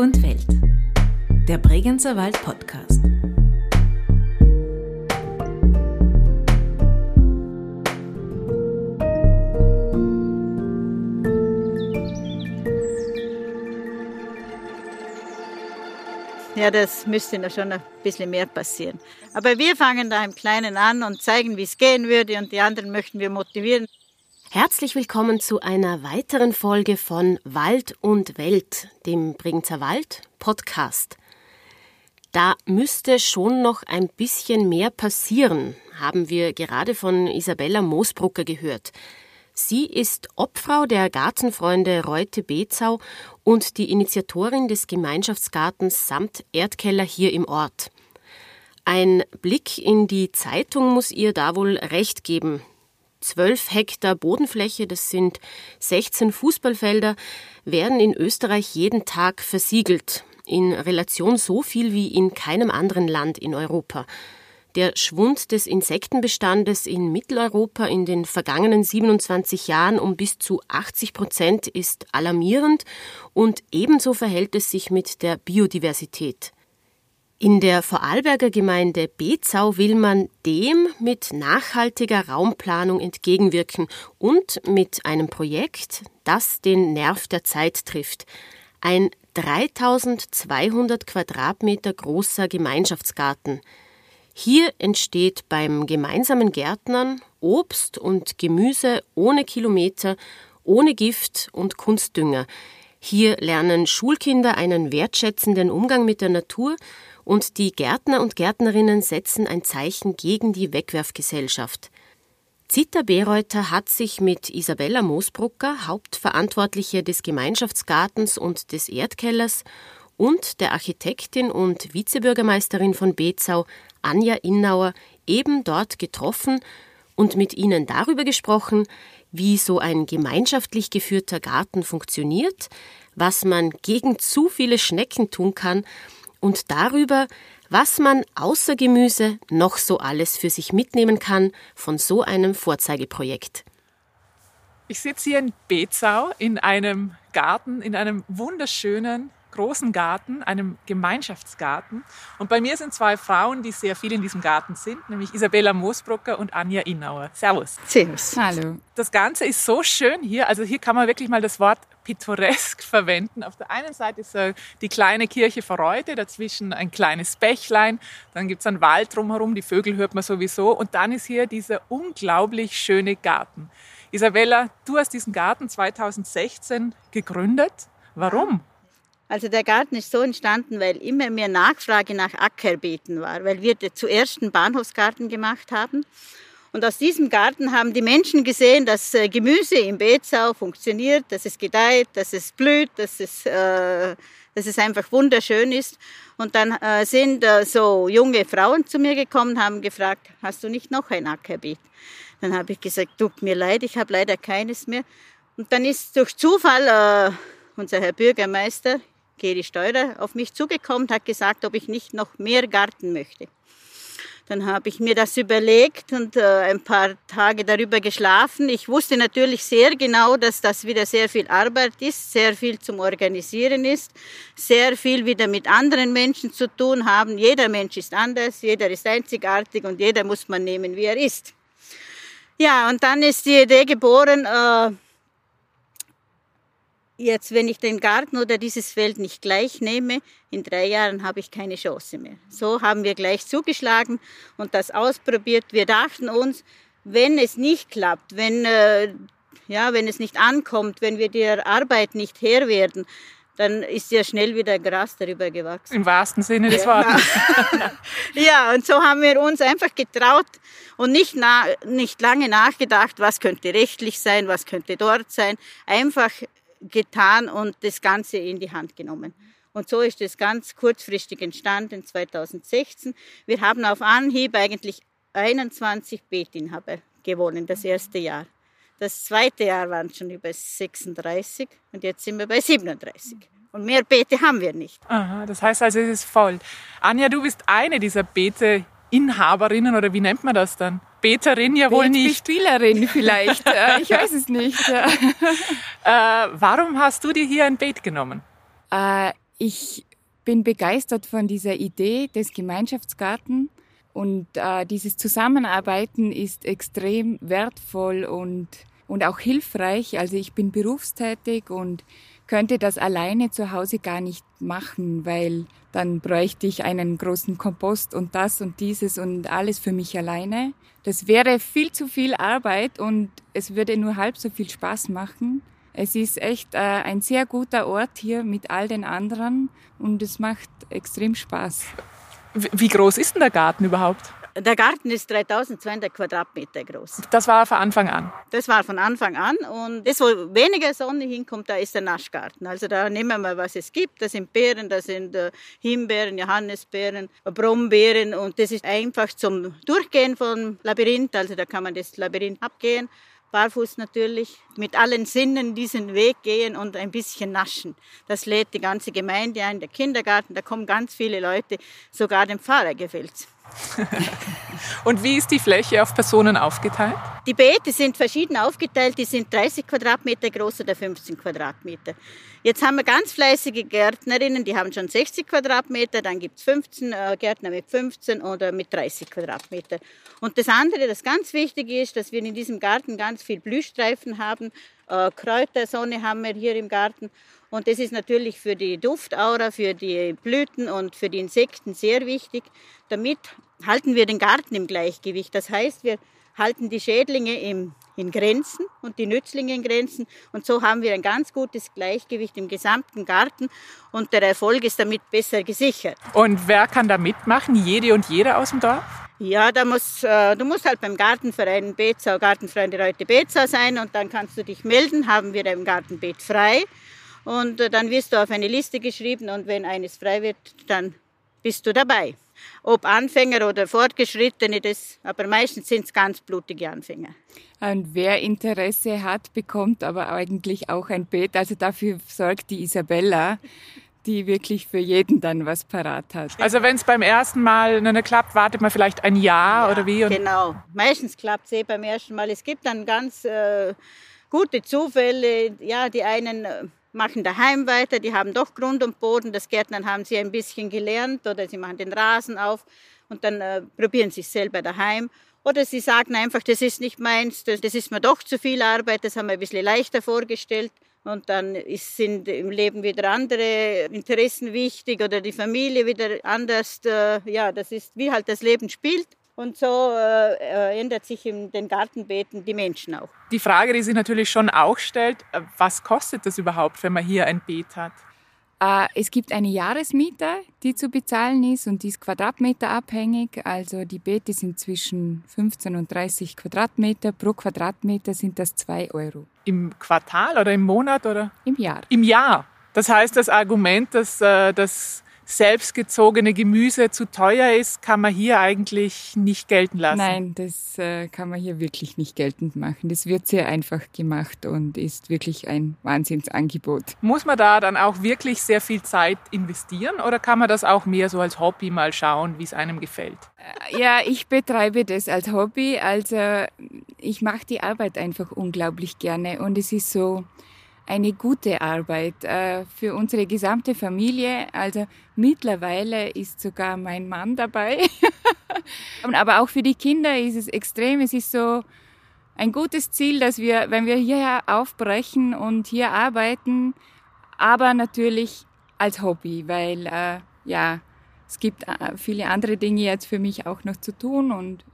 und Welt. Der Bregenzer Wald Podcast. Ja, das müsste noch schon ein bisschen mehr passieren. Aber wir fangen da im Kleinen an und zeigen, wie es gehen würde und die anderen möchten wir motivieren. Herzlich willkommen zu einer weiteren Folge von Wald und Welt, dem Bregenzer Wald Podcast. Da müsste schon noch ein bisschen mehr passieren, haben wir gerade von Isabella Moosbrucker gehört. Sie ist Obfrau der Gartenfreunde Reute Bezau und die Initiatorin des Gemeinschaftsgartens samt Erdkeller hier im Ort. Ein Blick in die Zeitung muss ihr da wohl recht geben. Zwölf Hektar Bodenfläche, das sind 16 Fußballfelder, werden in Österreich jeden Tag versiegelt. In Relation so viel wie in keinem anderen Land in Europa. Der Schwund des Insektenbestandes in Mitteleuropa in den vergangenen 27 Jahren um bis zu 80 Prozent ist alarmierend und ebenso verhält es sich mit der Biodiversität. In der Vorarlberger Gemeinde Bezau will man dem mit nachhaltiger Raumplanung entgegenwirken und mit einem Projekt, das den Nerv der Zeit trifft. Ein 3200 Quadratmeter großer Gemeinschaftsgarten – hier entsteht beim gemeinsamen Gärtnern Obst und Gemüse ohne Kilometer, ohne Gift und Kunstdünger. Hier lernen Schulkinder einen wertschätzenden Umgang mit der Natur und die Gärtner und Gärtnerinnen setzen ein Zeichen gegen die Wegwerfgesellschaft. Zita Bereuter hat sich mit Isabella Moosbrucker, Hauptverantwortliche des Gemeinschaftsgartens und des Erdkellers, und der Architektin und Vizebürgermeisterin von Bezau, Anja Innauer, eben dort getroffen und mit ihnen darüber gesprochen, wie so ein gemeinschaftlich geführter Garten funktioniert, was man gegen zu viele Schnecken tun kann und darüber, was man außer Gemüse noch so alles für sich mitnehmen kann von so einem Vorzeigeprojekt. Ich sitze hier in Bezau in einem Garten, in einem wunderschönen großen Garten, einem Gemeinschaftsgarten. Und bei mir sind zwei Frauen, die sehr viel in diesem Garten sind, nämlich Isabella Moosbrucker und Anja Innauer. Servus. Servus. Hallo. Das Ganze ist so schön hier. Also hier kann man wirklich mal das Wort pittoresk verwenden. Auf der einen Seite ist die kleine Kirche Verreute, dazwischen ein kleines Bächlein, dann gibt es einen Wald drumherum, die Vögel hört man sowieso und dann ist hier dieser unglaublich schöne Garten. Isabella, du hast diesen Garten 2016 gegründet. Warum? Also der Garten ist so entstanden, weil immer mehr Nachfrage nach Ackerbeeten war, weil wir zuerst einen Bahnhofsgarten gemacht haben. Und aus diesem Garten haben die Menschen gesehen, dass äh, Gemüse im Beetsau funktioniert, dass es gedeiht, dass es blüht, dass es, äh, dass es einfach wunderschön ist. Und dann äh, sind äh, so junge Frauen zu mir gekommen, haben gefragt, hast du nicht noch ein Ackerbeet? Dann habe ich gesagt, tut mir leid, ich habe leider keines mehr. Und dann ist durch Zufall äh, unser Herr Bürgermeister Geri Steurer auf mich zugekommen, hat gesagt, ob ich nicht noch mehr Garten möchte. Dann habe ich mir das überlegt und äh, ein paar Tage darüber geschlafen. Ich wusste natürlich sehr genau, dass das wieder sehr viel Arbeit ist, sehr viel zum Organisieren ist, sehr viel wieder mit anderen Menschen zu tun haben. Jeder Mensch ist anders, jeder ist einzigartig und jeder muss man nehmen, wie er ist. Ja, und dann ist die Idee geboren, äh, jetzt, wenn ich den Garten oder dieses Feld nicht gleich nehme, in drei Jahren habe ich keine Chance mehr. So haben wir gleich zugeschlagen und das ausprobiert. Wir dachten uns, wenn es nicht klappt, wenn, äh, ja, wenn es nicht ankommt, wenn wir der Arbeit nicht Herr werden, dann ist ja schnell wieder Gras darüber gewachsen. Im wahrsten Sinne des Wortes. ja, und so haben wir uns einfach getraut und nicht, na, nicht lange nachgedacht, was könnte rechtlich sein, was könnte dort sein. Einfach getan und das Ganze in die Hand genommen. Und so ist es ganz kurzfristig entstanden, 2016. Wir haben auf Anhieb eigentlich 21 Beetinhaber gewonnen, das erste Jahr. Das zweite Jahr waren schon über 36 und jetzt sind wir bei 37. Und mehr Beete haben wir nicht. Aha, das heißt also, es ist voll. Anja, du bist eine dieser Beeteinhaberinnen oder wie nennt man das dann? Beterin ja wohl nicht. Spielerin vielleicht, äh, ich weiß es nicht. äh, warum hast du dir hier ein Beet genommen? Äh, ich bin begeistert von dieser Idee des Gemeinschaftsgarten und äh, dieses Zusammenarbeiten ist extrem wertvoll und, und auch hilfreich. Also ich bin berufstätig und könnte das alleine zu Hause gar nicht machen, weil dann bräuchte ich einen großen Kompost und das und dieses und alles für mich alleine. Das wäre viel zu viel Arbeit und es würde nur halb so viel Spaß machen. Es ist echt äh, ein sehr guter Ort hier mit all den anderen und es macht extrem Spaß. Wie groß ist denn der Garten überhaupt? Der Garten ist 3200 Quadratmeter groß. Das war von Anfang an? Das war von Anfang an. Und das, wo weniger Sonne hinkommt, da ist der Naschgarten. Also da nehmen wir, was es gibt. Das sind Beeren, das sind äh, Himbeeren, Johannisbeeren, Brombeeren. Und das ist einfach zum Durchgehen vom Labyrinth. Also da kann man das Labyrinth abgehen barfuß natürlich, mit allen Sinnen diesen Weg gehen und ein bisschen naschen. Das lädt die ganze Gemeinde ein, der Kindergarten, da kommen ganz viele Leute, sogar dem Pfarrer gefällt's. Und wie ist die Fläche auf Personen aufgeteilt? Die Beete sind verschieden aufgeteilt. Die sind 30 Quadratmeter groß oder 15 Quadratmeter. Jetzt haben wir ganz fleißige Gärtnerinnen, die haben schon 60 Quadratmeter. Dann gibt es 15 äh, Gärtner mit 15 oder mit 30 Quadratmeter. Und das andere, das ganz wichtig ist, dass wir in diesem Garten ganz viel Blühstreifen haben. Äh, Kräutersonne haben wir hier im Garten. Und das ist natürlich für die Duftaura, für die Blüten und für die Insekten sehr wichtig. Damit halten wir den Garten im Gleichgewicht. Das heißt, wir halten die Schädlinge im, in Grenzen und die Nützlinge in Grenzen. Und so haben wir ein ganz gutes Gleichgewicht im gesamten Garten und der Erfolg ist damit besser gesichert. Und wer kann da mitmachen? Jede und jeder aus dem Dorf? Ja, da muss, äh, du musst halt beim Gartenverein Bezau, Gartenfreunde Leute Bezau sein und dann kannst du dich melden, haben wir im Gartenbeet frei. Und äh, dann wirst du auf eine Liste geschrieben und wenn eines frei wird, dann bist du dabei. Ob Anfänger oder Fortgeschrittene, das, aber meistens sind es ganz blutige Anfänger. Und wer Interesse hat, bekommt aber eigentlich auch ein Beet. Also dafür sorgt die Isabella, die wirklich für jeden dann was parat hat. Also wenn es beim ersten Mal nicht klappt, wartet man vielleicht ein Jahr ja, oder wie? genau, meistens klappt es eh beim ersten Mal. Es gibt dann ganz äh, gute Zufälle. Ja, die einen äh, machen daheim weiter, die haben doch Grund und Boden, das Gärtnern haben sie ein bisschen gelernt oder sie machen den Rasen auf und dann äh, probieren sie es selber daheim. Oder sie sagen einfach, das ist nicht meins, das, das ist mir doch zu viel Arbeit, das haben wir ein bisschen leichter vorgestellt. Und dann ist, sind im Leben wieder andere Interessen wichtig oder die Familie wieder anders. Äh, ja, das ist wie halt das Leben spielt. Und so äh, äh, ändert sich in den Gartenbeeten die Menschen auch. Die Frage, die sich natürlich schon auch stellt, äh, was kostet das überhaupt, wenn man hier ein Beet hat? Äh, es gibt eine Jahresmiete, die zu bezahlen ist und die ist quadratmeterabhängig. Also die Beete sind zwischen 15 und 30 Quadratmeter. Pro Quadratmeter sind das 2 Euro. Im Quartal oder im Monat oder? Im Jahr. Im Jahr. Das heißt, das Argument, dass äh, das selbstgezogene Gemüse zu teuer ist, kann man hier eigentlich nicht gelten lassen. Nein, das äh, kann man hier wirklich nicht geltend machen. Das wird sehr einfach gemacht und ist wirklich ein Wahnsinnsangebot. Muss man da dann auch wirklich sehr viel Zeit investieren oder kann man das auch mehr so als Hobby mal schauen, wie es einem gefällt? Äh, ja, ich betreibe das als Hobby. Also ich mache die Arbeit einfach unglaublich gerne und es ist so, eine gute Arbeit äh, für unsere gesamte Familie. Also mittlerweile ist sogar mein Mann dabei. Aber auch für die Kinder ist es extrem. Es ist so ein gutes Ziel, dass wir, wenn wir hierher aufbrechen und hier arbeiten, aber natürlich als Hobby, weil äh, ja, es gibt äh, viele andere Dinge jetzt für mich auch noch zu tun und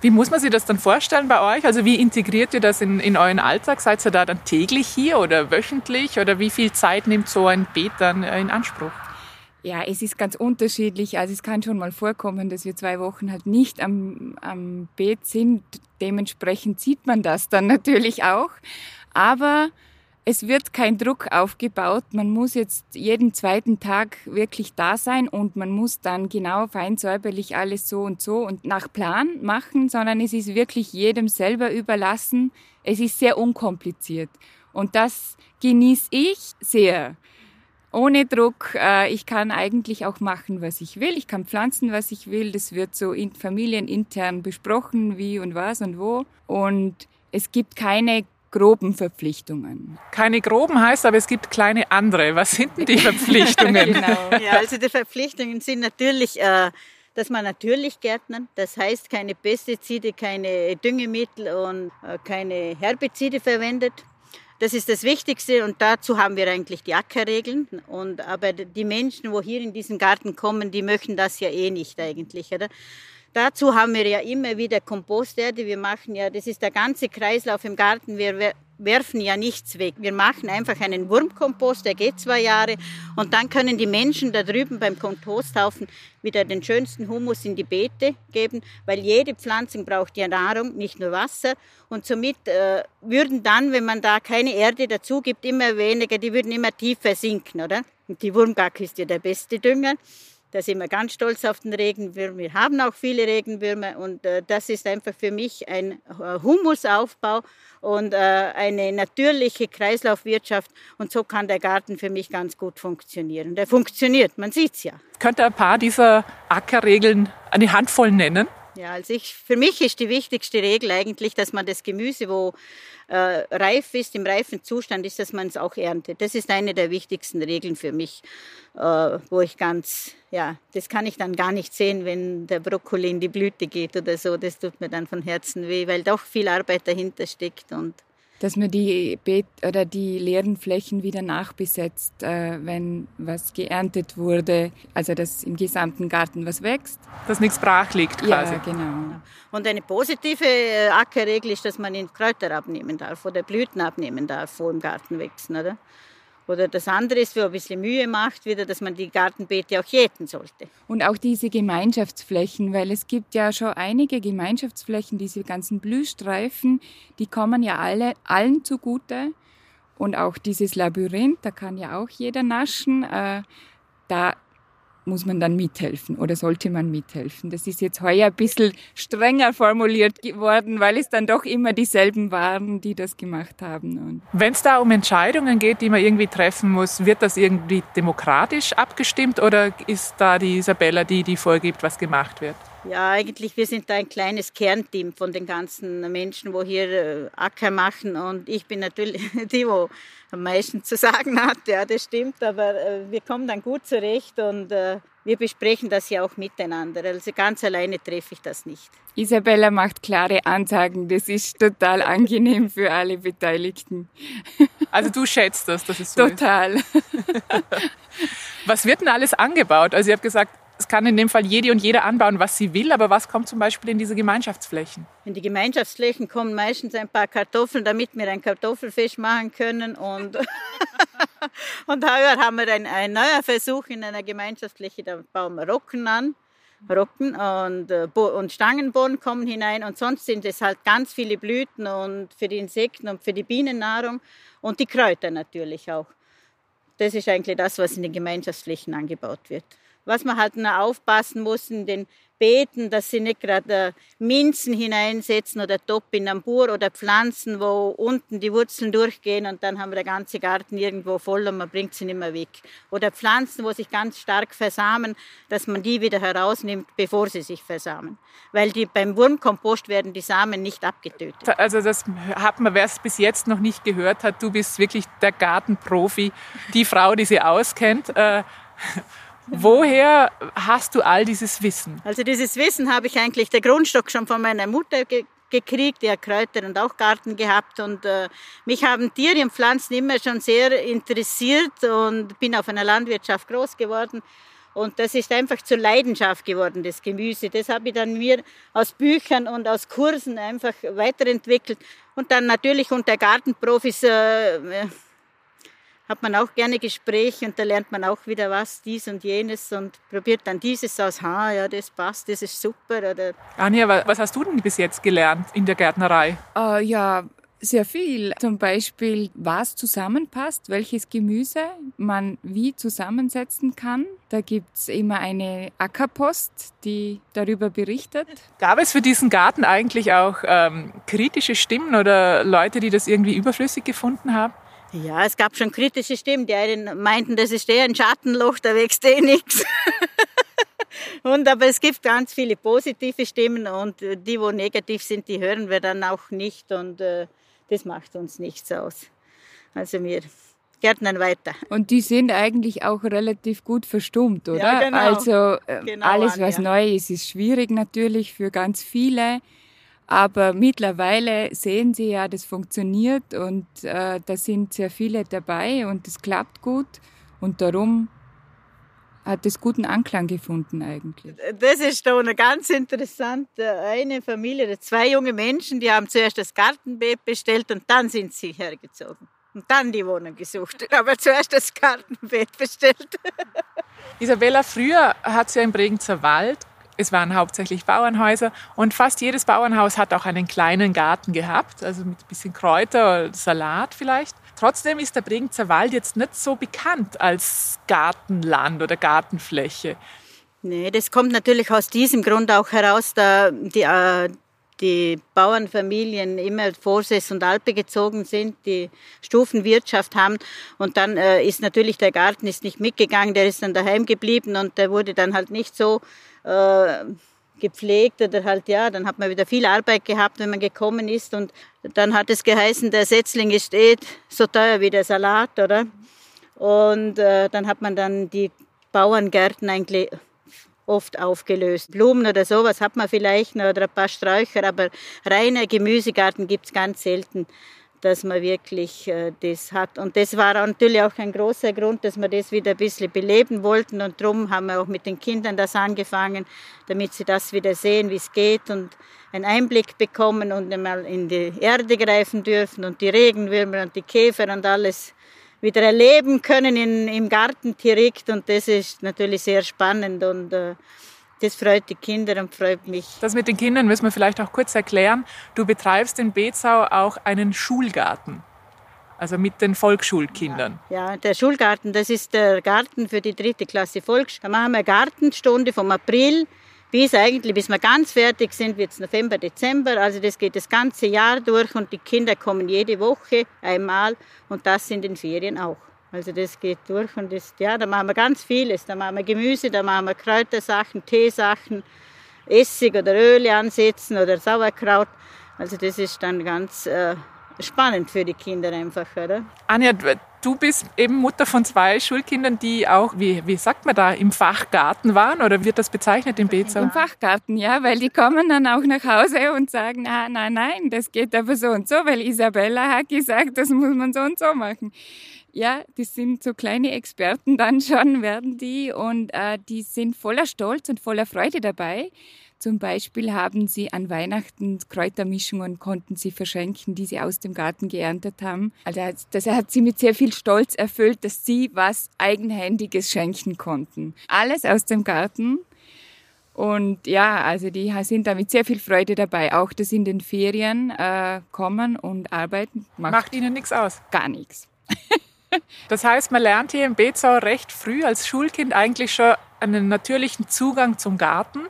wie muss man sich das dann vorstellen bei euch? Also wie integriert ihr das in, in euren Alltag? Seid ihr da dann täglich hier oder wöchentlich? Oder wie viel Zeit nimmt so ein Beet dann äh, in Anspruch? Ja, es ist ganz unterschiedlich. Also es kann schon mal vorkommen, dass wir zwei Wochen halt nicht am, am Beet sind. Dementsprechend sieht man das dann natürlich auch. Aber es wird kein Druck aufgebaut. Man muss jetzt jeden zweiten Tag wirklich da sein und man muss dann genau fein säuberlich alles so und so und nach Plan machen, sondern es ist wirklich jedem selber überlassen. Es ist sehr unkompliziert und das genieße ich sehr. Ohne Druck. Äh, ich kann eigentlich auch machen, was ich will. Ich kann pflanzen, was ich will. Das wird so familienintern besprochen, wie und was und wo. Und es gibt keine groben Verpflichtungen. Keine groben heißt, aber es gibt kleine andere. Was sind denn die Verpflichtungen? genau. Ja, also die Verpflichtungen sind natürlich, äh, dass man natürlich gärtnern, das heißt keine Pestizide, keine Düngemittel und äh, keine Herbizide verwendet. Das ist das Wichtigste und dazu haben wir eigentlich die Ackerregeln. Und, aber die Menschen, wo hier in diesen Garten kommen, die möchten das ja eh nicht eigentlich. Oder? Dazu haben wir ja immer wieder Komposterde. Wir machen ja, das ist der ganze Kreislauf im Garten. Wir werfen ja nichts weg. Wir machen einfach einen Wurmkompost, der geht zwei Jahre. Und dann können die Menschen da drüben beim Komposthaufen wieder den schönsten Humus in die Beete geben, weil jede Pflanze braucht ja Nahrung, nicht nur Wasser. Und somit äh, würden dann, wenn man da keine Erde dazu gibt, immer weniger, die würden immer tiefer sinken, oder? Und die Wurmgack ist ja der beste Dünger. Da sind wir ganz stolz auf den Regenwürmer. Wir haben auch viele Regenwürmer und äh, das ist einfach für mich ein äh, Humusaufbau und äh, eine natürliche Kreislaufwirtschaft. Und so kann der Garten für mich ganz gut funktionieren. Der funktioniert, man sieht es ja. Könnt ihr ein paar dieser Ackerregeln eine Handvoll nennen? Ja, also ich, für mich ist die wichtigste Regel eigentlich, dass man das Gemüse, wo äh, reif ist, im reifen Zustand ist, dass man es auch erntet. Das ist eine der wichtigsten Regeln für mich, äh, wo ich ganz, ja, das kann ich dann gar nicht sehen, wenn der Brokkoli in die Blüte geht oder so. Das tut mir dann von Herzen weh, weil doch viel Arbeit dahinter steckt und dass man die Beet oder die leeren Flächen wieder nachbesetzt, äh, wenn was geerntet wurde, also dass im gesamten Garten was wächst. Dass nichts brach liegt quasi. Ja, genau. Und eine positive äh, Ackerregel ist, dass man den Kräuter abnehmen darf oder Blüten abnehmen darf, wo im Garten wachsen, oder? Oder das andere ist, wo ein bisschen Mühe macht, wieder, dass man die Gartenbeete auch jäten sollte. Und auch diese Gemeinschaftsflächen, weil es gibt ja schon einige Gemeinschaftsflächen, diese ganzen Blühstreifen, die kommen ja alle, allen zugute. Und auch dieses Labyrinth, da kann ja auch jeder naschen. Äh, da muss man dann mithelfen oder sollte man mithelfen. Das ist jetzt heuer ein bisschen strenger formuliert geworden, weil es dann doch immer dieselben waren, die das gemacht haben. Wenn es da um Entscheidungen geht, die man irgendwie treffen muss, wird das irgendwie demokratisch abgestimmt oder ist da die Isabella die, die vorgibt, was gemacht wird? Ja, eigentlich, wir sind da ein kleines Kernteam von den ganzen Menschen, wo hier äh, Acker machen. Und ich bin natürlich die, wo am meisten zu sagen hat. Ja, das stimmt. Aber äh, wir kommen dann gut zurecht und äh, wir besprechen das ja auch miteinander. Also ganz alleine treffe ich das nicht. Isabella macht klare Ansagen. Das ist total angenehm für alle Beteiligten. Also du schätzt das, dass es so total. ist? Total. Was wird denn alles angebaut? Also ihr habt gesagt, es kann in dem Fall jede und jeder anbauen, was sie will, aber was kommt zum Beispiel in diese Gemeinschaftsflächen? In die Gemeinschaftsflächen kommen meistens ein paar Kartoffeln, damit wir ein Kartoffelfisch machen können. Und, und heuer haben wir ein, ein neuer Versuch in einer Gemeinschaftsfläche, da bauen wir Rocken an. Rocken und, äh, und Stangenbohnen kommen hinein und sonst sind es halt ganz viele Blüten und für die Insekten und für die Bienennahrung und die Kräuter natürlich auch. Das ist eigentlich das, was in den Gemeinschaftsflächen angebaut wird was man halt noch aufpassen muss in den Beeten, dass sie nicht gerade Minzen hineinsetzen oder Topinambur oder Pflanzen, wo unten die Wurzeln durchgehen und dann haben wir den ganzen Garten irgendwo voll und man bringt sie nicht mehr weg. Oder Pflanzen, wo sich ganz stark versamen, dass man die wieder herausnimmt, bevor sie sich versamen. Weil die, beim Wurmkompost werden die Samen nicht abgetötet. Also das hat man, wer es bis jetzt noch nicht gehört hat, du bist wirklich der Gartenprofi, die Frau, die sie auskennt. Äh, Woher hast du all dieses Wissen? Also dieses Wissen habe ich eigentlich der Grundstock schon von meiner Mutter ge gekriegt, die hat Kräuter und auch Garten gehabt und äh, mich haben Tiere und Pflanzen immer schon sehr interessiert und bin auf einer Landwirtschaft groß geworden und das ist einfach zur Leidenschaft geworden, das Gemüse. Das habe ich dann mir aus Büchern und aus Kursen einfach weiterentwickelt und dann natürlich unter Gartenprofis äh, hat man auch gerne Gespräche und da lernt man auch wieder was, dies und jenes und probiert dann dieses aus, ha, ja, das passt, das ist super. Oder Anja, was hast du denn bis jetzt gelernt in der Gärtnerei? Uh, ja, sehr viel. Zum Beispiel, was zusammenpasst, welches Gemüse man wie zusammensetzen kann. Da gibt's immer eine Ackerpost, die darüber berichtet. Gab es für diesen Garten eigentlich auch ähm, kritische Stimmen oder Leute, die das irgendwie überflüssig gefunden haben? Ja, es gab schon kritische Stimmen, die einen meinten, das ist eh ein Schattenloch, da wächst eh nichts. Und aber es gibt ganz viele positive Stimmen und die, wo negativ sind, die hören wir dann auch nicht. Und äh, das macht uns nichts aus. Also wir gärtnern weiter. Und die sind eigentlich auch relativ gut verstummt, oder? Ja, genau. Also äh, Genau, alles, was Anja. neu ist, ist schwierig natürlich für ganz viele. Aber mittlerweile sehen sie ja, das funktioniert und äh, da sind sehr viele dabei und es klappt gut. Und darum hat es guten Anklang gefunden eigentlich. Das ist doch eine ganz interessant. Eine Familie, zwei junge Menschen, die haben zuerst das Gartenbeet bestellt und dann sind sie hergezogen. Und dann die Wohnung gesucht. Aber zuerst das Gartenbeet bestellt. Isabella, früher hat es ja im Bregenzer Wald, es waren hauptsächlich Bauernhäuser und fast jedes Bauernhaus hat auch einen kleinen Garten gehabt, also mit ein bisschen Kräuter oder Salat vielleicht. Trotzdem ist der Bregenzer Wald jetzt nicht so bekannt als Gartenland oder Gartenfläche. Nee, das kommt natürlich aus diesem Grund auch heraus, da die, äh, die Bauernfamilien immer Vorsess und Alpe gezogen sind, die Stufenwirtschaft haben. Und dann äh, ist natürlich der Garten ist nicht mitgegangen, der ist dann daheim geblieben und der wurde dann halt nicht so äh, gepflegt oder halt, ja, dann hat man wieder viel Arbeit gehabt, wenn man gekommen ist. Und dann hat es geheißen, der Setzling ist eh so teuer wie der Salat, oder? Und äh, dann hat man dann die Bauerngärten eigentlich oft aufgelöst. Blumen oder sowas hat man vielleicht noch oder ein paar Sträucher, aber reine Gemüsegarten gibt's ganz selten, dass man wirklich äh, das hat. Und das war natürlich auch ein großer Grund, dass wir das wieder ein bisschen beleben wollten. Und darum haben wir auch mit den Kindern das angefangen, damit sie das wieder sehen, wie es geht und einen Einblick bekommen und einmal in die Erde greifen dürfen und die Regenwürmer und die Käfer und alles wieder erleben können in, im Garten direkt und das ist natürlich sehr spannend und äh, das freut die Kinder und freut mich. Das mit den Kindern müssen wir vielleicht auch kurz erklären. Du betreibst in Bezau auch einen Schulgarten, also mit den Volksschulkindern. Ja, der Schulgarten, das ist der Garten für die dritte Klasse Volksschule. Da machen wir eine Gartenstunde vom April bis eigentlich, bis wir ganz fertig sind, wird es November, Dezember. Also das geht das ganze Jahr durch und die Kinder kommen jede Woche einmal und das in den Ferien auch. Also das geht durch und das, ja, da machen wir ganz vieles. Da machen wir Gemüse, da machen wir Kräutersachen, Teesachen, Essig oder Öle ansetzen oder Sauerkraut. Also das ist dann ganz äh, spannend für die Kinder einfach, oder? Anja, du bist eben Mutter von zwei Schulkindern, die auch, wie, wie sagt man da, im Fachgarten waren oder wird das bezeichnet im Bezau? Im Fachgarten, ja, weil die kommen dann auch nach Hause und sagen, ah, nein, nein, das geht aber so und so, weil Isabella hat gesagt, das muss man so und so machen. Ja, die sind so kleine Experten dann schon, werden die und äh, die sind voller Stolz und voller Freude dabei. Zum Beispiel haben sie an Weihnachten Kräutermischungen konnten sie verschenken, die sie aus dem Garten geerntet haben. Also das hat sie mit sehr viel Stolz erfüllt, dass sie was Eigenhändiges schenken konnten. Alles aus dem Garten. Und ja, also die sind da mit sehr viel Freude dabei. Auch das in den Ferien äh, kommen und arbeiten macht, Macht ihnen nichts aus. gar nichts. Das heißt, man lernt hier im Bezau recht früh als Schulkind eigentlich schon einen natürlichen Zugang zum Garten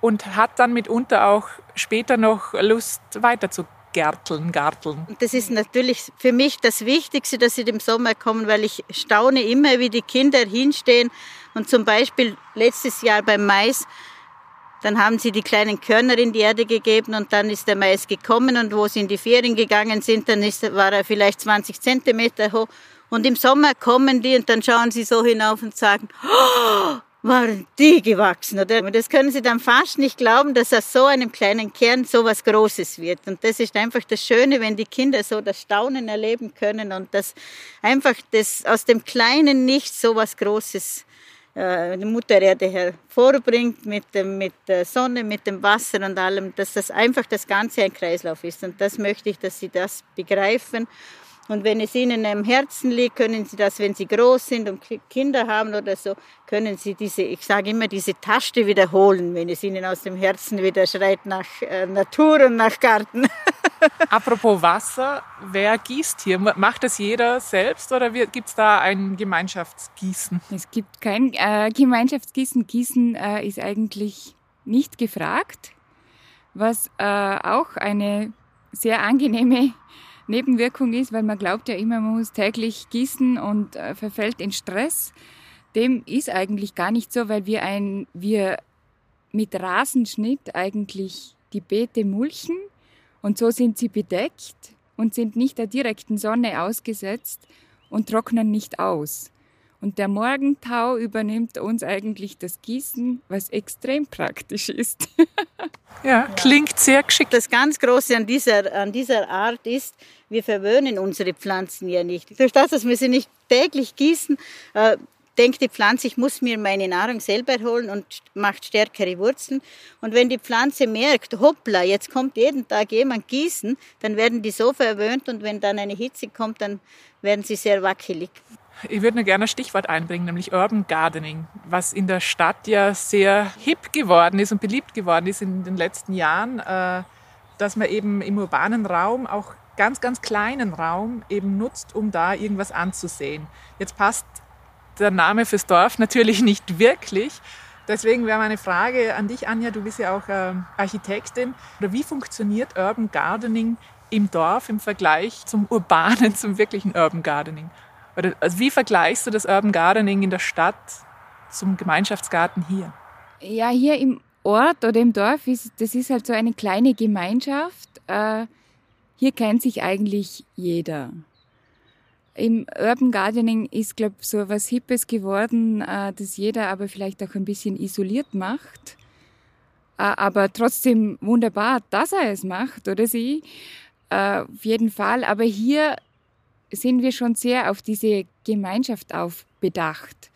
und hat dann mitunter auch später noch Lust weiter zu gärteln, garteln. Das ist natürlich für mich das Wichtigste, dass sie im Sommer kommen, weil ich staune immer, wie die Kinder hinstehen und zum Beispiel letztes Jahr beim Mais, dann haben sie die kleinen Körner in die Erde gegeben und dann ist der Mais gekommen und wo sie in die Ferien gegangen sind, dann ist, war er vielleicht 20 Zentimeter hoch und im Sommer kommen die und dann schauen sie so hinauf und sagen, oh, waren die gewachsen, oder? Und das können sie dann fast nicht glauben, dass aus so einem kleinen Kern so was Großes wird. Und das ist einfach das Schöne, wenn die Kinder so das Staunen erleben können und dass einfach das aus dem kleinen Nichts so was Großes äh, die Mutter Erde hervorbringt mit, dem, mit der Sonne, mit dem Wasser und allem, dass das einfach das Ganze ein Kreislauf ist. Und das möchte ich, dass sie das begreifen. Und wenn es ihnen am Herzen liegt, können sie das, wenn sie groß sind und Kinder haben oder so, können sie diese, ich sage immer, diese Taste wiederholen, wenn es ihnen aus dem Herzen wieder schreit nach äh, Natur und nach Garten. Apropos Wasser, wer gießt hier? Macht das jeder selbst oder gibt es da ein Gemeinschaftsgießen? Es gibt kein äh, Gemeinschaftsgießen. Gießen äh, ist eigentlich nicht gefragt, was äh, auch eine sehr angenehme Nebenwirkung ist, weil man glaubt ja immer, man muss täglich gießen und äh, verfällt in Stress. Dem ist eigentlich gar nicht so, weil wir ein, wir mit Rasenschnitt eigentlich die Beete mulchen und so sind sie bedeckt und sind nicht der direkten Sonne ausgesetzt und trocknen nicht aus. Und der Morgentau übernimmt uns eigentlich das Gießen, was extrem praktisch ist. ja, klingt sehr geschickt. Das ganz Große an dieser, an dieser Art ist, wir verwöhnen unsere Pflanzen ja nicht. Durch das, dass wir sie nicht täglich gießen, äh, denkt die Pflanze, ich muss mir meine Nahrung selber holen und macht stärkere Wurzeln. Und wenn die Pflanze merkt, hoppla, jetzt kommt jeden Tag jemand gießen, dann werden die so verwöhnt und wenn dann eine Hitze kommt, dann werden sie sehr wackelig. Ich würde nur gerne ein Stichwort einbringen, nämlich Urban Gardening, was in der Stadt ja sehr hip geworden ist und beliebt geworden ist in den letzten Jahren, äh, dass man eben im urbanen Raum auch ganz, ganz kleinen Raum eben nutzt, um da irgendwas anzusehen. Jetzt passt der Name fürs Dorf natürlich nicht wirklich. Deswegen wäre meine Frage an dich, Anja, du bist ja auch äh, Architektin. Wie funktioniert Urban Gardening im Dorf im Vergleich zum urbanen, zum wirklichen Urban Gardening? Also wie vergleichst du das Urban Gardening in der Stadt zum Gemeinschaftsgarten hier? Ja, hier im Ort oder im Dorf ist das ist halt so eine kleine Gemeinschaft. Äh, hier kennt sich eigentlich jeder. Im Urban Gardening ist, glaube ich, so was Hippes geworden, äh, das jeder aber vielleicht auch ein bisschen isoliert macht. Äh, aber trotzdem wunderbar, dass er es macht oder sie. Äh, auf jeden Fall. Aber hier sind wir schon sehr auf diese Gemeinschaft aufbedacht.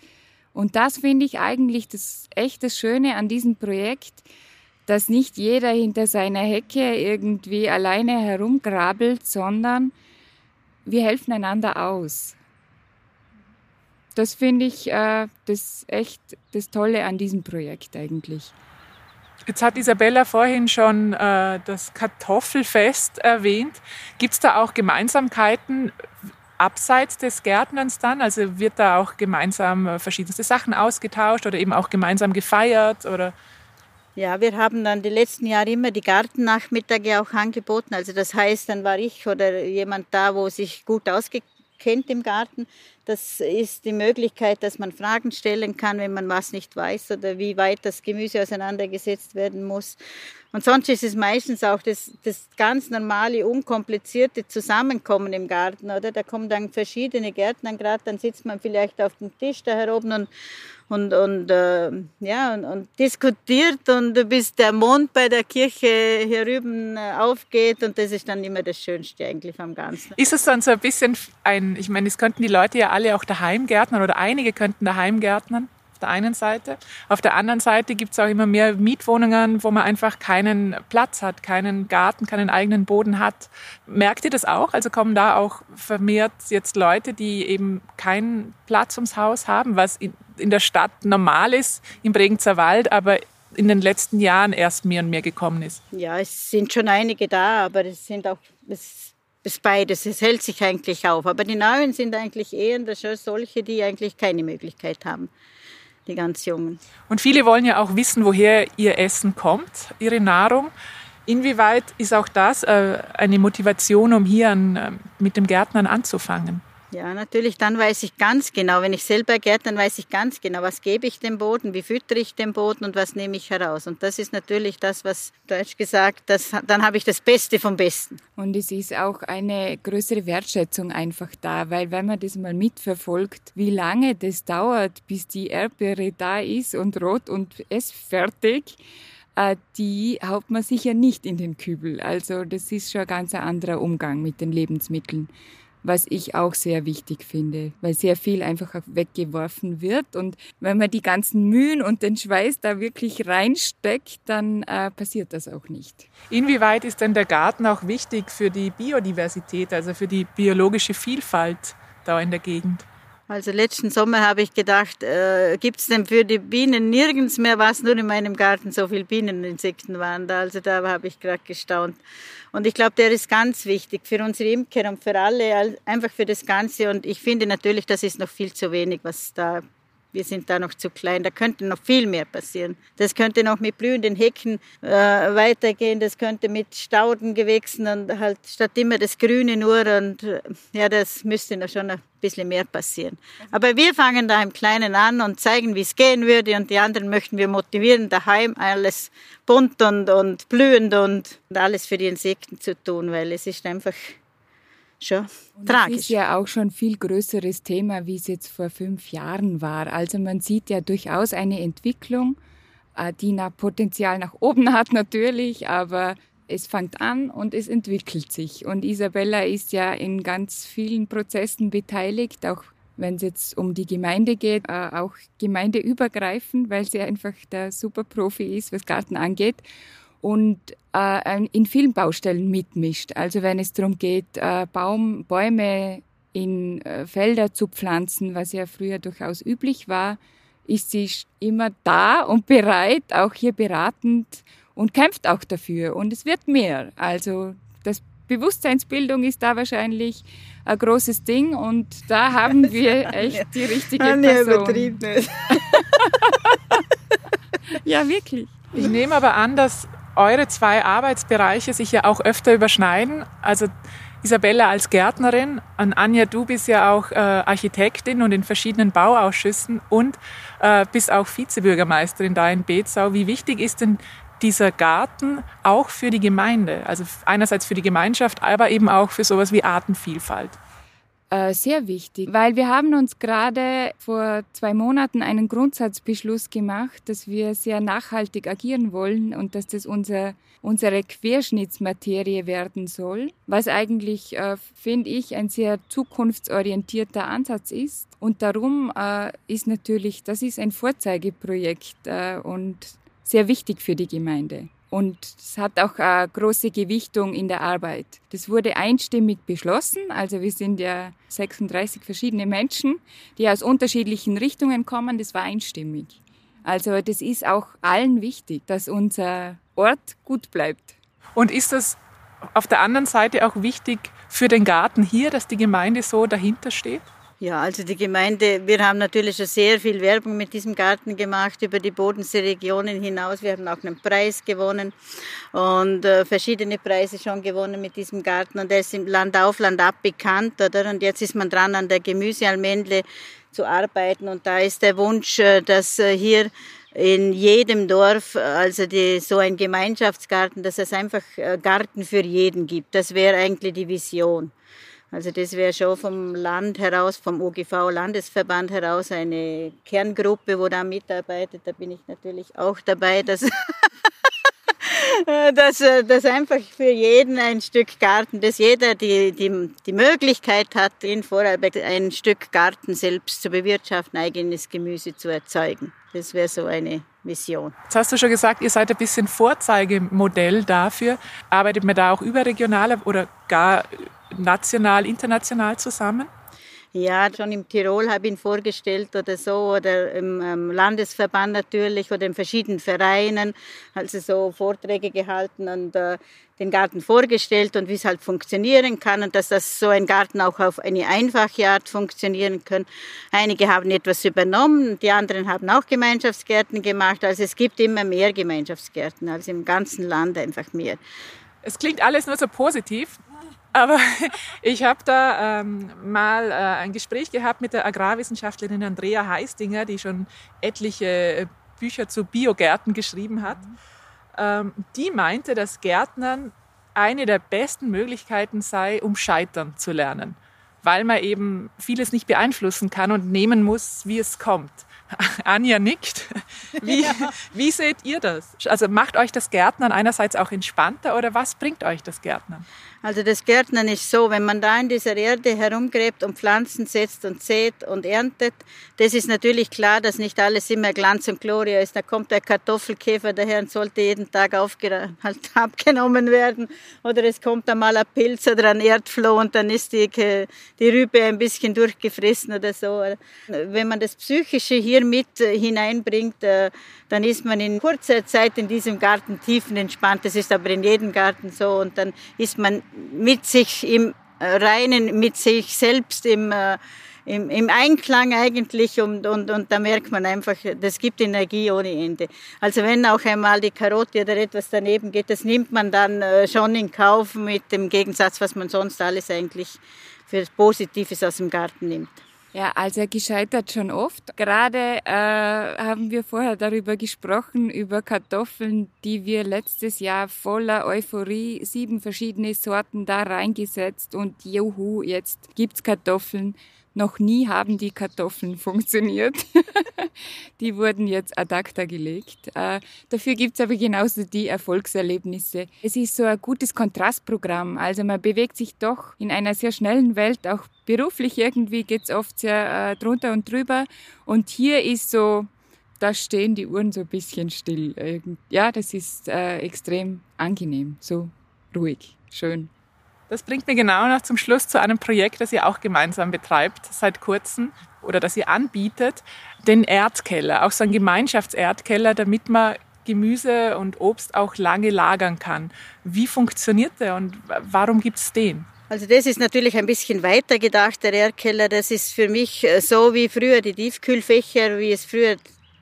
Und das finde ich eigentlich das echt das Schöne an diesem Projekt, dass nicht jeder hinter seiner Hecke irgendwie alleine herumgrabelt, sondern wir helfen einander aus. Das finde ich äh, das echt das Tolle an diesem Projekt eigentlich. Jetzt hat Isabella vorhin schon äh, das Kartoffelfest erwähnt. Gibt es da auch Gemeinsamkeiten abseits des Gärtnerns dann? Also wird da auch gemeinsam äh, verschiedenste Sachen ausgetauscht oder eben auch gemeinsam gefeiert? Oder? Ja, wir haben dann die letzten Jahre immer die Gartennachmittage auch angeboten. Also das heißt, dann war ich oder jemand da, wo sich gut auskennt im Garten. Das ist die Möglichkeit, dass man Fragen stellen kann, wenn man was nicht weiß oder wie weit das Gemüse auseinandergesetzt werden muss. Und sonst ist es meistens auch das, das ganz normale, unkomplizierte Zusammenkommen im Garten, oder? Da kommen dann verschiedene Gärtner gerade, dann sitzt man vielleicht auf dem Tisch da heroben und, und, und, äh, ja, und, und, diskutiert und bis der Mond bei der Kirche hier drüben äh, aufgeht und das ist dann immer das Schönste eigentlich am Ganzen. Ist es dann so ein bisschen ein, ich meine, es könnten die Leute ja alle auch daheim gärtnern oder einige könnten daheim gärtnern der einen Seite. Auf der anderen Seite gibt es auch immer mehr Mietwohnungen, wo man einfach keinen Platz hat, keinen Garten, keinen eigenen Boden hat. Merkt ihr das auch? Also kommen da auch vermehrt jetzt Leute, die eben keinen Platz ums Haus haben, was in der Stadt normal ist, im Bregenzer Wald, aber in den letzten Jahren erst mehr und mehr gekommen ist. Ja, es sind schon einige da, aber es sind auch es ist beides. Es hält sich eigentlich auf. Aber die Neuen sind eigentlich eher solche, die eigentlich keine Möglichkeit haben die ganz Jungen. Und viele wollen ja auch wissen, woher ihr Essen kommt, ihre Nahrung. Inwieweit ist auch das äh, eine Motivation, um hier an, äh, mit dem Gärtnern anzufangen? Ja, natürlich, dann weiß ich ganz genau, wenn ich selber gärtner, dann weiß ich ganz genau, was gebe ich dem Boden, wie füttere ich den Boden und was nehme ich heraus. Und das ist natürlich das, was Deutsch gesagt, das, dann habe ich das Beste vom Besten. Und es ist auch eine größere Wertschätzung einfach da, weil wenn man das mal mitverfolgt, wie lange das dauert, bis die Erdbeere da ist und rot und essfertig, äh, die haut man sicher nicht in den Kübel. Also das ist schon ein ganz anderer Umgang mit den Lebensmitteln was ich auch sehr wichtig finde, weil sehr viel einfach weggeworfen wird. Und wenn man die ganzen Mühen und den Schweiß da wirklich reinsteckt, dann äh, passiert das auch nicht. Inwieweit ist denn der Garten auch wichtig für die Biodiversität, also für die biologische Vielfalt da in der Gegend? Also letzten Sommer habe ich gedacht, äh, gibt es denn für die Bienen nirgends mehr was, nur in meinem Garten so viele Bieneninsekten waren da. Also da habe ich gerade gestaunt. Und ich glaube, der ist ganz wichtig für unsere Imker und für alle, einfach für das Ganze. Und ich finde natürlich, das ist noch viel zu wenig, was da wir sind da noch zu klein. Da könnte noch viel mehr passieren. Das könnte noch mit blühenden Hecken äh, weitergehen. Das könnte mit Staudengewächsen und halt statt immer das Grüne nur. Und äh, ja, das müsste noch schon ein bisschen mehr passieren. Aber wir fangen da im Kleinen an und zeigen, wie es gehen würde. Und die anderen möchten wir motivieren, daheim alles bunt und, und blühend und, und alles für die Insekten zu tun, weil es ist einfach schon Und tragisch. Das ist ja auch schon ein viel größeres Thema, wie es jetzt vor fünf Jahren war. Also man sieht ja durchaus eine Entwicklung, äh, die nach Potenzial nach oben hat natürlich, aber es fängt an und es entwickelt sich. Und Isabella ist ja in ganz vielen Prozessen beteiligt, auch wenn es jetzt um die Gemeinde geht, äh, auch gemeindeübergreifend, weil sie einfach der Superprofi ist, was Garten angeht und äh, in vielen Baustellen mitmischt. Also wenn es darum geht, äh, Baum, Bäume in äh, Felder zu pflanzen, was ja früher durchaus üblich war, ist sie immer da und bereit, auch hier beratend und kämpft auch dafür. Und es wird mehr. Also das Bewusstseinsbildung ist da wahrscheinlich ein großes Ding und da haben wir echt die richtige Person. ja, wirklich. Ich nehme aber an, dass eure zwei Arbeitsbereiche sich ja auch öfter überschneiden. Also Isabella als Gärtnerin, und Anja, du bist ja auch äh, Architektin und in verschiedenen Bauausschüssen und äh, bist auch Vizebürgermeisterin da in Betzau. Wie wichtig ist denn dieser Garten auch für die Gemeinde? Also einerseits für die Gemeinschaft, aber eben auch für sowas wie Artenvielfalt. Äh, sehr wichtig, weil wir haben uns gerade vor zwei Monaten einen Grundsatzbeschluss gemacht, dass wir sehr nachhaltig agieren wollen und dass das unser, unsere Querschnittsmaterie werden soll, was eigentlich, äh, finde ich, ein sehr zukunftsorientierter Ansatz ist. Und darum äh, ist natürlich, das ist ein Vorzeigeprojekt äh, und sehr wichtig für die Gemeinde. Und es hat auch eine große Gewichtung in der Arbeit. Das wurde einstimmig beschlossen. Also wir sind ja 36 verschiedene Menschen, die aus unterschiedlichen Richtungen kommen. Das war einstimmig. Also das ist auch allen wichtig, dass unser Ort gut bleibt. Und ist das auf der anderen Seite auch wichtig für den Garten hier, dass die Gemeinde so dahinter steht? Ja, also die Gemeinde, wir haben natürlich schon sehr viel Werbung mit diesem Garten gemacht über die Bodenseeregionen hinaus. Wir haben auch einen Preis gewonnen und äh, verschiedene Preise schon gewonnen mit diesem Garten und der ist im Land auf, Land ab bekannt, oder? Und jetzt ist man dran an der Gemüsealmendle zu arbeiten und da ist der Wunsch, äh, dass äh, hier in jedem Dorf, also die, so ein Gemeinschaftsgarten, dass es einfach äh, Garten für jeden gibt. Das wäre eigentlich die Vision. Also das wäre schon vom Land heraus, vom OGV Landesverband heraus eine Kerngruppe, wo da mitarbeitet. Da bin ich natürlich auch dabei, dass, dass, dass einfach für jeden ein Stück Garten, dass jeder die, die, die Möglichkeit hat, in Vorarlberg ein Stück Garten selbst zu bewirtschaften, eigenes Gemüse zu erzeugen. Das wäre so eine Mission. Jetzt hast du schon gesagt, ihr seid ein bisschen Vorzeigemodell dafür. Arbeitet man da auch überregional oder gar national, international zusammen? Ja, schon im Tirol habe ich ihn vorgestellt oder so, oder im ähm, Landesverband natürlich oder in verschiedenen Vereinen, also so Vorträge gehalten und äh, den Garten vorgestellt und wie es halt funktionieren kann und dass das so ein Garten auch auf eine einfache Art funktionieren kann. Einige haben etwas übernommen, die anderen haben auch Gemeinschaftsgärten gemacht. Also es gibt immer mehr Gemeinschaftsgärten, also im ganzen Land einfach mehr. Es klingt alles nur so positiv. Aber ich habe da ähm, mal äh, ein Gespräch gehabt mit der Agrarwissenschaftlerin Andrea Heistinger, die schon etliche Bücher zu Biogärten geschrieben hat. Ähm, die meinte, dass Gärtnern eine der besten Möglichkeiten sei, um scheitern zu lernen, weil man eben vieles nicht beeinflussen kann und nehmen muss, wie es kommt. Anja nickt. Wie, ja. wie seht ihr das? Also macht euch das Gärtnern einerseits auch entspannter oder was bringt euch das Gärtnern? Also das Gärtnern ist so, wenn man da in dieser Erde herumgräbt und Pflanzen setzt und sät und erntet, das ist natürlich klar, dass nicht alles immer Glanz und Gloria ist. Da kommt der Kartoffelkäfer daher und sollte jeden Tag halt abgenommen werden. Oder es kommt einmal ein Pilz oder ein Erdfloh und dann ist die, die Rübe ein bisschen durchgefressen oder so. Wenn man das Psychische hier mit hineinbringt, äh, dann ist man in kurzer Zeit in diesem Garten tiefenentspannt. Das ist aber in jedem Garten so. Und dann ist man mit sich im Reinen, mit sich selbst im, äh, im, im Einklang eigentlich und, und, und da merkt man einfach, das gibt Energie ohne Ende. Also wenn auch einmal die Karotte oder etwas daneben geht, das nimmt man dann äh, schon in Kauf mit dem Gegensatz, was man sonst alles eigentlich für Positives aus dem Garten nimmt. Ja, also gescheitert schon oft. Gerade äh, haben wir vorher darüber gesprochen, über Kartoffeln, die wir letztes Jahr voller Euphorie sieben verschiedene Sorten da reingesetzt und juhu, jetzt gibt's Kartoffeln. Noch nie haben die Kartoffeln funktioniert. die wurden jetzt ad acta gelegt. Äh, dafür gibt's aber genauso die Erfolgserlebnisse. Es ist so ein gutes Kontrastprogramm. Also man bewegt sich doch in einer sehr schnellen Welt. Auch beruflich irgendwie geht's oft sehr äh, drunter und drüber. Und hier ist so, da stehen die Uhren so ein bisschen still. Ja, das ist äh, extrem angenehm, so ruhig, schön. Das bringt mir genau noch zum Schluss zu einem Projekt, das ihr auch gemeinsam betreibt seit kurzem oder das ihr anbietet, den Erdkeller, auch so ein Gemeinschaftserdkeller, damit man Gemüse und Obst auch lange lagern kann. Wie funktioniert der und warum gibt es den? Also das ist natürlich ein bisschen weiter gedacht, der Erdkeller. Das ist für mich äh, so wie früher die Tiefkühlfächer, wie es früher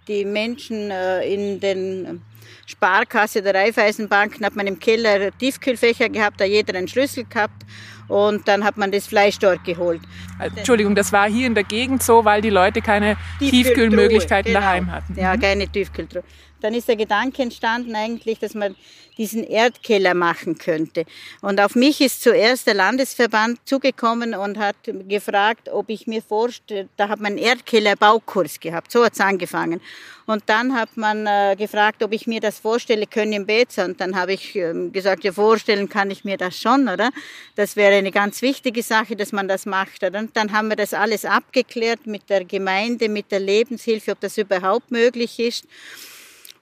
die Menschen äh, in den Sparkasse der Raiffeisenbanken hat man im Keller Tiefkühlfächer gehabt, da jeder einen Schlüssel gehabt und dann hat man das Fleisch dort geholt. Entschuldigung, das war hier in der Gegend so, weil die Leute keine Tiefkühlmöglichkeiten genau. daheim hatten. Ja, mhm. keine Tiefkühltruhe. Dann ist der Gedanke entstanden eigentlich, dass man diesen Erdkeller machen könnte. Und auf mich ist zuerst der Landesverband zugekommen und hat gefragt, ob ich mir vorstelle, da hat man einen Erdkeller-Baukurs gehabt, so hat's angefangen. Und dann hat man äh, gefragt, ob ich mir das vorstelle können im Beza. Und dann habe ich ähm, gesagt, ja, vorstellen kann ich mir das schon, oder? Das wäre eine ganz wichtige Sache, dass man das macht. Oder? Und dann haben wir das alles abgeklärt mit der Gemeinde, mit der Lebenshilfe, ob das überhaupt möglich ist.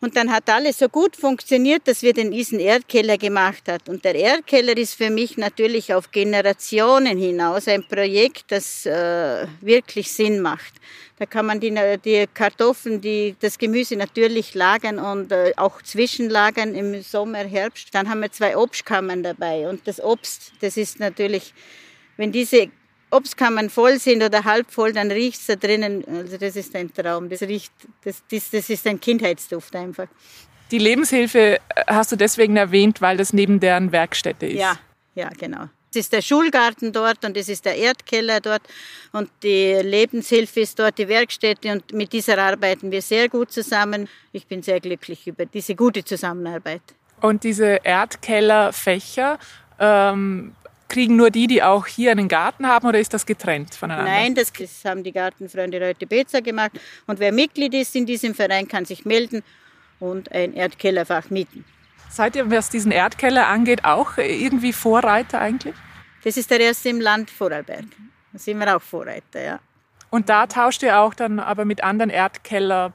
Und dann hat alles so gut funktioniert, dass wir den diesen Erdkeller gemacht hat. Und der Erdkeller ist für mich natürlich auf Generationen hinaus ein Projekt, das äh, wirklich Sinn macht. Da kann man die, die Kartoffeln, die, das Gemüse natürlich lagern und äh, auch zwischenlagern im Sommer, Herbst. Dann haben wir zwei Obstkammern dabei. Und das Obst, das ist natürlich, wenn diese Obstkammern voll sind oder halb voll, dann riecht es da drinnen. Also das ist ein Traum. Das riecht, das, das, das ist ein Kindheitsduft einfach. Die Lebenshilfe äh, hast du deswegen erwähnt, weil das neben deren Werkstätte ist. Ja, ja, genau. Es ist der Schulgarten dort und es ist der Erdkeller dort und die Lebenshilfe ist dort die Werkstätte und mit dieser arbeiten wir sehr gut zusammen. Ich bin sehr glücklich über diese gute Zusammenarbeit. Und diese Erdkellerfächer, ähm, kriegen nur die, die auch hier einen Garten haben oder ist das getrennt voneinander? Nein, das, haben die Gartenfreunde Leute Bezer gemacht. Und wer Mitglied ist in diesem Verein, kann sich melden und ein Erdkellerfach mieten. Seid ihr, was diesen Erdkeller angeht, auch irgendwie Vorreiter eigentlich? Das ist der erste im Land Vorarlberg. Da sind wir auch Vorreiter, ja. Und da tauscht ihr auch dann aber mit anderen Erdkeller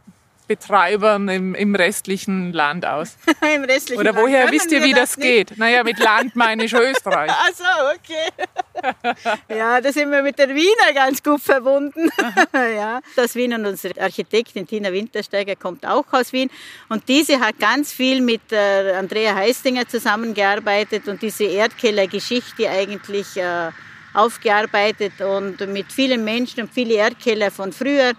Betreibern im, im restlichen Land aus? Im restlichen Oder woher Land wisst ihr, wie das, das geht? Naja, mit Land meine ich Österreich. Ach so, okay. ja, da sind wir mit der Wiener ganz gut verbunden. ja. Das Wien und unsere Architektin Tina Wintersteiger kommt auch aus Wien. Und diese hat ganz viel mit äh, Andrea Heistinger zusammengearbeitet und diese Erdkellergeschichte eigentlich äh, aufgearbeitet und mit vielen Menschen und viele Erdkeller von früher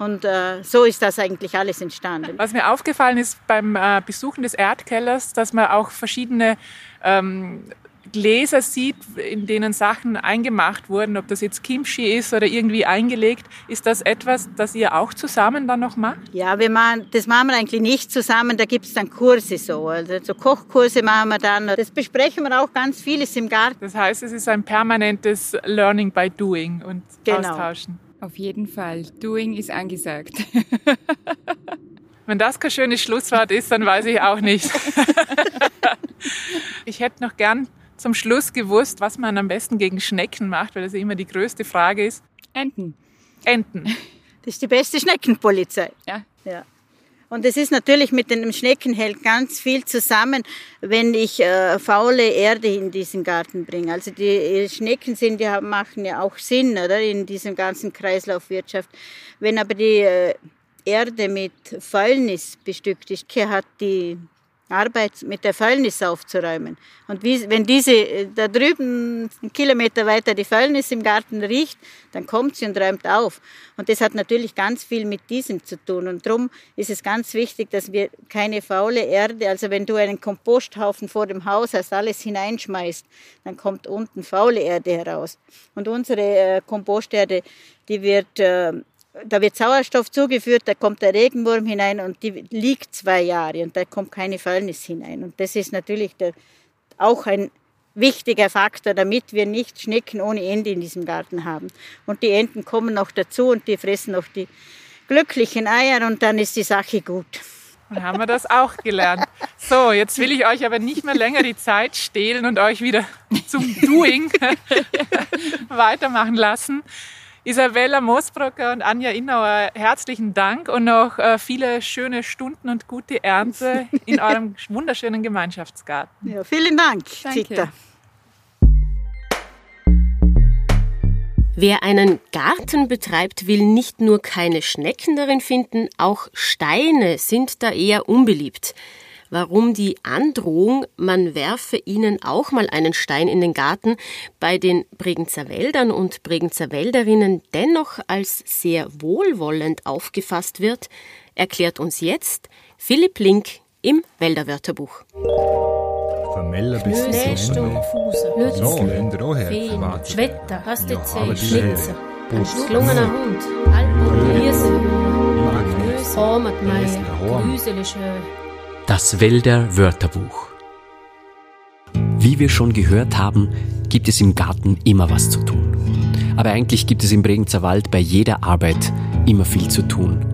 und äh, so ist das eigentlich alles entstanden. Was mir aufgefallen ist beim äh, Besuchen des Erdkellers, dass man auch verschiedene ähm, Gläser sieht, in denen Sachen eingemacht wurden, ob das jetzt Kimchi ist oder irgendwie eingelegt. Ist das etwas, das ihr auch zusammen dann noch macht? Ja, wir machen, das machen wir eigentlich nicht zusammen, da gibt es dann Kurse so. Also so Kochkurse machen wir dann. Das besprechen wir auch ganz vieles im Garten. Das heißt, es ist ein permanentes Learning by Doing und genau. Austauschen. Auf jeden Fall. Doing ist angesagt. Wenn das kein schönes Schlusswort ist, dann weiß ich auch nicht. ich hätte noch gern zum Schluss gewusst, was man am besten gegen Schnecken macht, weil das ja immer die größte Frage ist. Enten. Enten. Das ist die beste Schneckenpolizei. Ja. ja. Und es ist natürlich mit dem Schneckenheld ganz viel zusammen, wenn ich äh, faule Erde in diesen Garten bringe. Also die Schnecken sind, die machen ja auch Sinn, oder, in diesem ganzen Kreislaufwirtschaft. Wenn aber die äh, Erde mit Fäulnis bestückt ist, hat die Arbeit mit der Fäulnis aufzuräumen. Und wie, wenn diese äh, da drüben einen Kilometer weiter die Fäulnis im Garten riecht, dann kommt sie und räumt auf. Und das hat natürlich ganz viel mit diesem zu tun. Und darum ist es ganz wichtig, dass wir keine faule Erde, also wenn du einen Komposthaufen vor dem Haus hast, alles hineinschmeißt, dann kommt unten faule Erde heraus. Und unsere äh, Komposterde, die wird äh, da wird Sauerstoff zugeführt, da kommt der Regenwurm hinein und die liegt zwei Jahre und da kommt keine Fäulnis hinein. Und das ist natürlich der, auch ein wichtiger Faktor, damit wir nicht Schnecken ohne Ende in diesem Garten haben. Und die Enten kommen noch dazu und die fressen noch die glücklichen Eier und dann ist die Sache gut. Dann haben wir das auch gelernt. So, jetzt will ich euch aber nicht mehr länger die Zeit stehlen und euch wieder zum Doing weitermachen lassen. Isabella Moosbrocker und Anja Innauer, herzlichen Dank und noch äh, viele schöne Stunden und gute Ernte in eurem wunderschönen Gemeinschaftsgarten. Ja, vielen Dank, Zita. Wer einen Garten betreibt, will nicht nur keine Schnecken darin finden, auch Steine sind da eher unbeliebt warum die Androhung, man werfe ihnen auch mal einen Stein in den Garten, bei den Bregenzer Wäldern und Bregenzer Wälderinnen dennoch als sehr wohlwollend aufgefasst wird, erklärt uns jetzt Philipp Link im Wälderwörterbuch. Vermeller bis Schwetter, Hastezei, Schlitzer, Schlungener Hund, Alpen, Wiese, Hormatmeier, Grüselische, das Wälder Wörterbuch. Wie wir schon gehört haben, gibt es im Garten immer was zu tun. Aber eigentlich gibt es im Bregenzer Wald bei jeder Arbeit immer viel zu tun.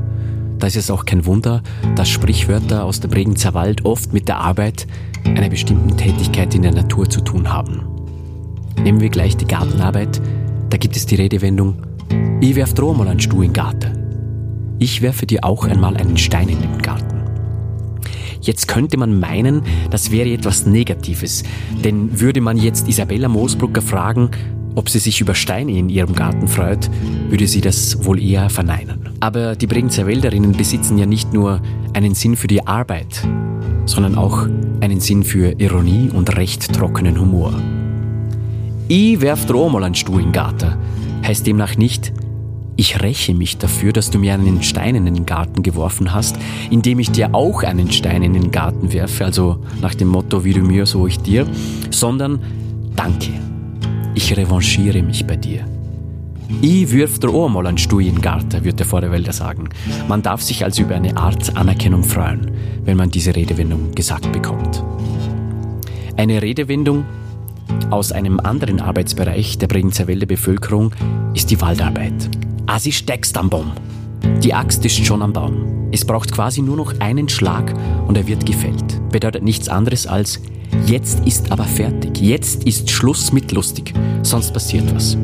Da ist es auch kein Wunder, dass Sprichwörter aus dem Bregenzer Wald oft mit der Arbeit einer bestimmten Tätigkeit in der Natur zu tun haben. Nehmen wir gleich die Gartenarbeit, da gibt es die Redewendung, ich werf droh mal einen Stuhl in den Garten. Ich werfe dir auch einmal einen Stein in den Garten. Jetzt könnte man meinen, das wäre etwas Negatives, denn würde man jetzt Isabella Moosbrucker fragen, ob sie sich über Steine in ihrem Garten freut, würde sie das wohl eher verneinen. Aber die Bregenzer Wälderinnen besitzen ja nicht nur einen Sinn für die Arbeit, sondern auch einen Sinn für Ironie und recht trockenen Humor. Ich werf droh mal einen Stuhl in Garten heißt demnach nicht, ich räche mich dafür, dass du mir einen Stein in den Garten geworfen hast, indem ich dir auch einen Stein in den Garten werfe, also nach dem Motto, wie du mir, so ich dir, sondern danke. Ich revanchiere mich bei dir. Ich wirf dir auch mal einen Stuhl in den Garten, wird der Vorderwälder sagen. Man darf sich also über eine Art Anerkennung freuen, wenn man diese Redewendung gesagt bekommt. Eine Redewendung aus einem anderen Arbeitsbereich der Bregenzer Wälder Bevölkerung ist die Waldarbeit. Ah, sie steckst am Baum. Die Axt ist schon am Baum. Es braucht quasi nur noch einen Schlag und er wird gefällt. Bedeutet nichts anderes als jetzt ist aber fertig. Jetzt ist Schluss mit lustig. Sonst passiert was.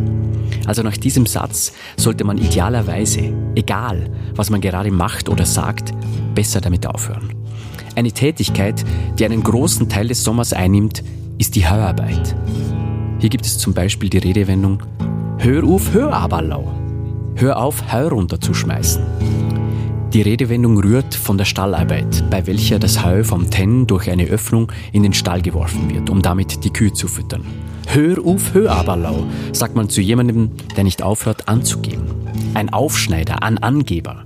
Also nach diesem Satz sollte man idealerweise, egal was man gerade macht oder sagt, besser damit aufhören. Eine Tätigkeit, die einen großen Teil des Sommers einnimmt, ist die Heuarbeit. Hier gibt es zum Beispiel die Redewendung Hör auf, hör aber lau. Hör auf, Heu runterzuschmeißen. Die Redewendung rührt von der Stallarbeit, bei welcher das Heu vom Tenn durch eine Öffnung in den Stall geworfen wird, um damit die Kühe zu füttern. Hör auf, hör aber lau, sagt man zu jemandem, der nicht aufhört anzugeben. Ein Aufschneider, ein Angeber.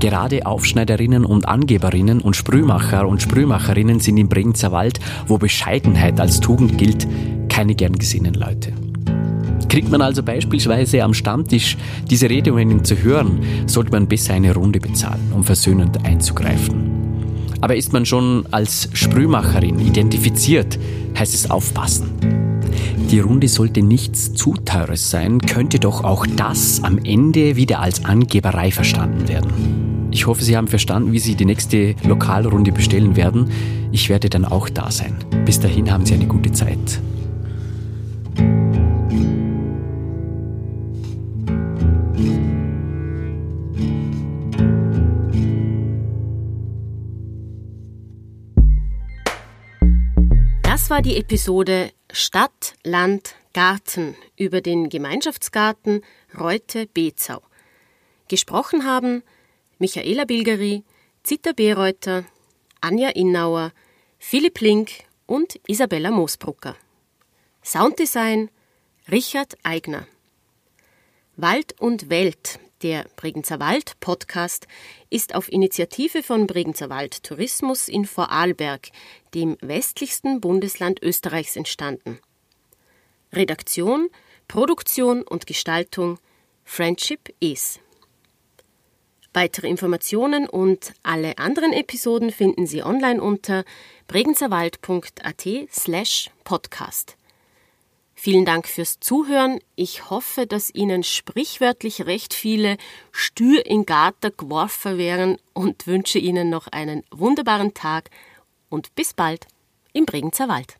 Gerade Aufschneiderinnen und Angeberinnen und Sprühmacher und Sprühmacherinnen sind im Bregenzer Wald, wo Bescheidenheit als Tugend gilt, keine gern gesehenen Leute. Kriegt man also beispielsweise am Stammtisch diese Redewendung zu hören, sollte man besser eine Runde bezahlen, um versöhnend einzugreifen. Aber ist man schon als Sprühmacherin identifiziert, heißt es aufpassen. Die Runde sollte nichts zu teures sein, könnte doch auch das am Ende wieder als Angeberei verstanden werden. Ich hoffe, Sie haben verstanden, wie Sie die nächste Lokalrunde bestellen werden. Ich werde dann auch da sein. Bis dahin haben Sie eine gute Zeit. War die Episode Stadt, Land, Garten über den Gemeinschaftsgarten Reute-Bezau. Gesprochen haben Michaela Bilgeri, Zita Bereuter Anja Innauer, Philipp Link und Isabella Moosbrucker. Sounddesign Richard Eigner. Wald und Welt, der Bregenzer Wald Podcast, ist auf Initiative von Bregenzer Wald Tourismus in Vorarlberg, dem westlichsten Bundesland Österreichs, entstanden. Redaktion, Produktion und Gestaltung Friendship is. Weitere Informationen und alle anderen Episoden finden Sie online unter bregenzerwald.at slash podcast. Vielen Dank fürs Zuhören. Ich hoffe, dass Ihnen sprichwörtlich recht viele Stür in Garten geworfen wären und wünsche Ihnen noch einen wunderbaren Tag und bis bald im Bregenzer Wald.